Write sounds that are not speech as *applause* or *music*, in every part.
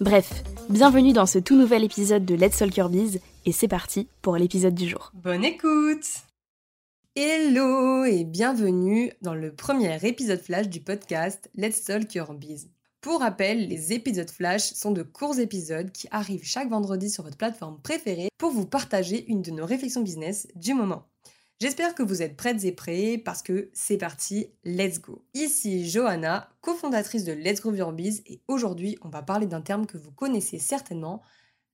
Bref, bienvenue dans ce tout nouvel épisode de Let's Your Biz et c'est parti pour l'épisode du jour. Bonne écoute Hello et bienvenue dans le premier épisode flash du podcast Let's Your Biz. Pour rappel, les épisodes flash sont de courts épisodes qui arrivent chaque vendredi sur votre plateforme préférée pour vous partager une de nos réflexions business du moment. J'espère que vous êtes prêtes et prêts parce que c'est parti, let's go. Ici Johanna, cofondatrice de Let's Grow Your Biz et aujourd'hui on va parler d'un terme que vous connaissez certainement,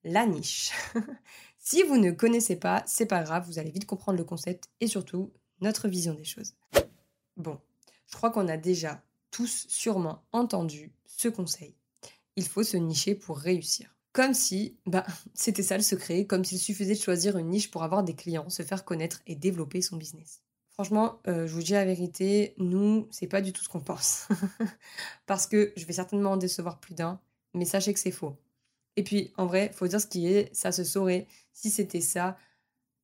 la niche. *laughs* si vous ne connaissez pas, c'est pas grave, vous allez vite comprendre le concept et surtout notre vision des choses. Bon, je crois qu'on a déjà tous sûrement entendu ce conseil. Il faut se nicher pour réussir. Comme si, bah, *laughs* c'était ça le secret, comme s'il suffisait de choisir une niche pour avoir des clients, se faire connaître et développer son business. Franchement, euh, je vous dis la vérité, nous, c'est pas du tout ce qu'on pense. *laughs* Parce que je vais certainement en décevoir plus d'un, mais sachez que c'est faux. Et puis, en vrai, faut dire ce qui est, ça se saurait si c'était ça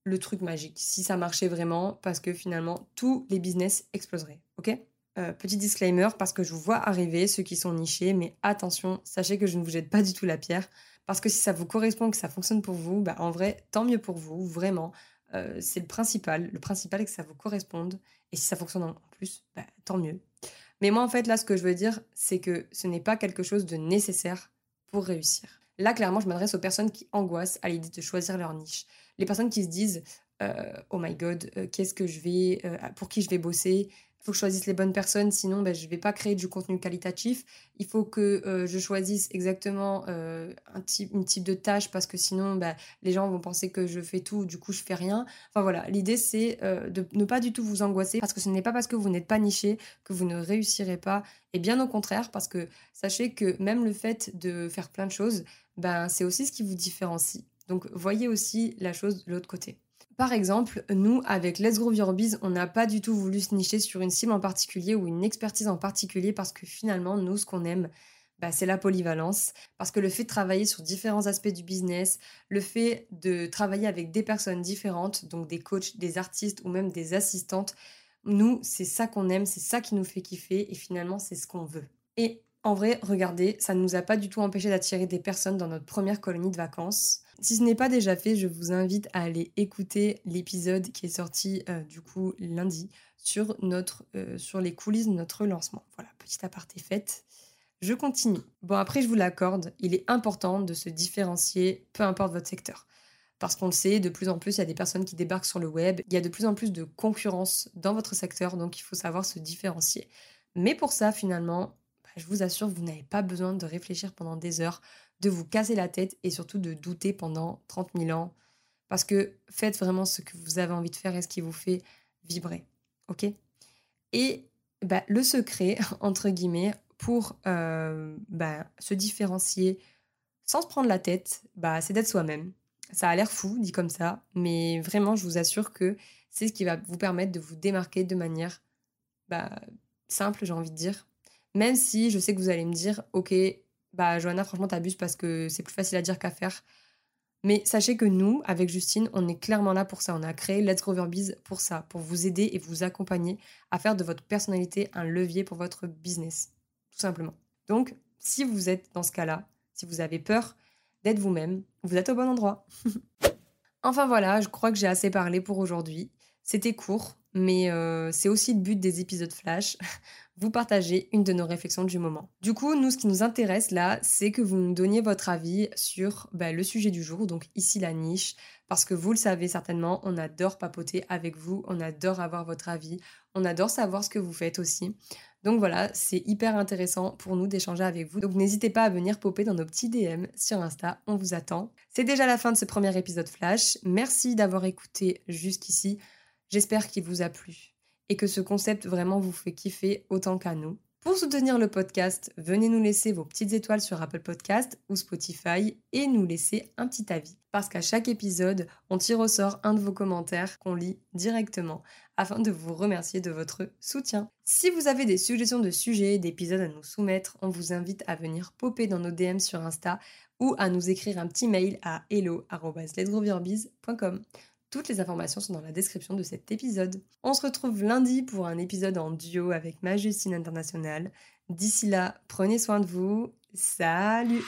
le truc magique, si ça marchait vraiment, parce que finalement, tous les business exploseraient, ok? Euh, petit disclaimer, parce que je vous vois arriver, ceux qui sont nichés, mais attention, sachez que je ne vous jette pas du tout la pierre. Parce que si ça vous correspond, que ça fonctionne pour vous, bah, en vrai, tant mieux pour vous, vraiment. Euh, c'est le principal. Le principal est que ça vous corresponde. Et si ça fonctionne en plus, bah, tant mieux. Mais moi, en fait, là, ce que je veux dire, c'est que ce n'est pas quelque chose de nécessaire pour réussir. Là, clairement, je m'adresse aux personnes qui angoissent à l'idée de choisir leur niche. Les personnes qui se disent Oh my god, euh, qu'est-ce que je vais, pour qui je vais bosser? Il faut que je choisisse les bonnes personnes, sinon ben, je ne vais pas créer du contenu qualitatif. Il faut que euh, je choisisse exactement euh, un type, une type de tâche parce que sinon ben, les gens vont penser que je fais tout, du coup je fais rien. Enfin voilà, l'idée c'est euh, de ne pas du tout vous angoisser parce que ce n'est pas parce que vous n'êtes pas niché que vous ne réussirez pas. Et bien au contraire, parce que sachez que même le fait de faire plein de choses, ben, c'est aussi ce qui vous différencie. Donc voyez aussi la chose de l'autre côté. Par exemple, nous, avec Let's Grow Your Biz, on n'a pas du tout voulu se nicher sur une cible en particulier ou une expertise en particulier parce que finalement, nous, ce qu'on aime, bah, c'est la polyvalence. Parce que le fait de travailler sur différents aspects du business, le fait de travailler avec des personnes différentes, donc des coachs, des artistes ou même des assistantes, nous, c'est ça qu'on aime, c'est ça qui nous fait kiffer et finalement, c'est ce qu'on veut. Et en vrai, regardez, ça ne nous a pas du tout empêché d'attirer des personnes dans notre première colonie de vacances. Si ce n'est pas déjà fait, je vous invite à aller écouter l'épisode qui est sorti euh, du coup lundi sur, notre, euh, sur les coulisses de notre lancement. Voilà, petit aparté fait. Je continue. Bon, après, je vous l'accorde, il est important de se différencier, peu importe votre secteur. Parce qu'on le sait, de plus en plus, il y a des personnes qui débarquent sur le web, il y a de plus en plus de concurrence dans votre secteur, donc il faut savoir se différencier. Mais pour ça, finalement, bah, je vous assure, vous n'avez pas besoin de réfléchir pendant des heures de vous casser la tête et surtout de douter pendant 30 000 ans. Parce que faites vraiment ce que vous avez envie de faire et ce qui vous fait vibrer. OK? Et bah, le secret, *laughs* entre guillemets, pour euh, bah, se différencier sans se prendre la tête, bah, c'est d'être soi-même. Ça a l'air fou, dit comme ça, mais vraiment, je vous assure que c'est ce qui va vous permettre de vous démarquer de manière bah, simple, j'ai envie de dire. Même si je sais que vous allez me dire, ok, bah Johanna, franchement, t'abuses parce que c'est plus facile à dire qu'à faire. Mais sachez que nous, avec Justine, on est clairement là pour ça. On a créé Let's Grow Biz pour ça, pour vous aider et vous accompagner à faire de votre personnalité un levier pour votre business, tout simplement. Donc, si vous êtes dans ce cas-là, si vous avez peur d'être vous-même, vous êtes au bon endroit. *laughs* enfin voilà, je crois que j'ai assez parlé pour aujourd'hui. C'était court, mais euh, c'est aussi le but des épisodes flash, *laughs* vous partagez une de nos réflexions du moment. Du coup, nous, ce qui nous intéresse là, c'est que vous nous donniez votre avis sur bah, le sujet du jour, donc ici la niche, parce que vous le savez certainement, on adore papoter avec vous, on adore avoir votre avis, on adore savoir ce que vous faites aussi. Donc voilà, c'est hyper intéressant pour nous d'échanger avec vous. Donc n'hésitez pas à venir popper dans nos petits DM sur Insta, on vous attend. C'est déjà la fin de ce premier épisode Flash. Merci d'avoir écouté jusqu'ici. J'espère qu'il vous a plu et que ce concept vraiment vous fait kiffer autant qu'à nous. Pour soutenir le podcast, venez nous laisser vos petites étoiles sur Apple Podcast ou Spotify et nous laisser un petit avis. Parce qu'à chaque épisode, on tire au sort un de vos commentaires qu'on lit directement afin de vous remercier de votre soutien. Si vous avez des suggestions de sujets, d'épisodes à nous soumettre, on vous invite à venir popper dans nos DM sur Insta ou à nous écrire un petit mail à hello.let'sgrowyourbiz.com. Toutes les informations sont dans la description de cet épisode. On se retrouve lundi pour un épisode en duo avec ma Justine Internationale. D'ici là, prenez soin de vous. Salut